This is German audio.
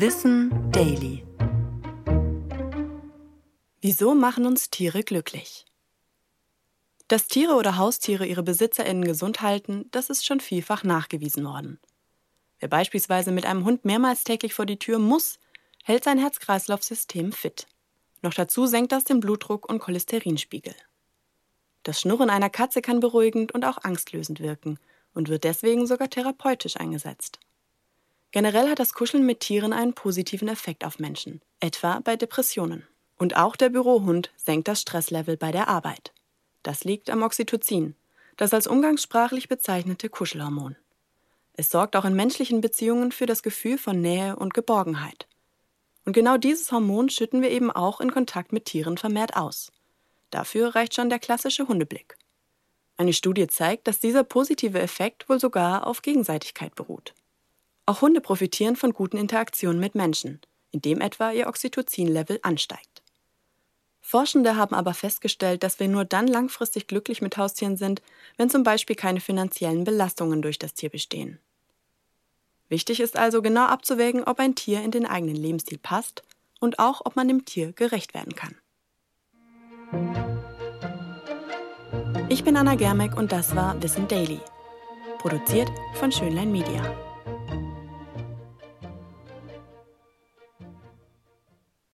Wissen Daily. Wieso machen uns Tiere glücklich? Dass Tiere oder Haustiere ihre BesitzerInnen gesund halten, das ist schon vielfach nachgewiesen worden. Wer beispielsweise mit einem Hund mehrmals täglich vor die Tür muss, hält sein Herz-Kreislauf-System fit. Noch dazu senkt das den Blutdruck und Cholesterinspiegel. Das Schnurren einer Katze kann beruhigend und auch angstlösend wirken und wird deswegen sogar therapeutisch eingesetzt. Generell hat das Kuscheln mit Tieren einen positiven Effekt auf Menschen, etwa bei Depressionen. Und auch der Bürohund senkt das Stresslevel bei der Arbeit. Das liegt am Oxytocin, das als umgangssprachlich bezeichnete Kuschelhormon. Es sorgt auch in menschlichen Beziehungen für das Gefühl von Nähe und Geborgenheit. Und genau dieses Hormon schütten wir eben auch in Kontakt mit Tieren vermehrt aus. Dafür reicht schon der klassische Hundeblick. Eine Studie zeigt, dass dieser positive Effekt wohl sogar auf Gegenseitigkeit beruht. Auch Hunde profitieren von guten Interaktionen mit Menschen, indem etwa ihr Oxytocin-Level ansteigt. Forschende haben aber festgestellt, dass wir nur dann langfristig glücklich mit Haustieren sind, wenn zum Beispiel keine finanziellen Belastungen durch das Tier bestehen. Wichtig ist also genau abzuwägen, ob ein Tier in den eigenen Lebensstil passt und auch, ob man dem Tier gerecht werden kann. Ich bin Anna Germeck und das war Wissen Daily. Produziert von Schönlein Media.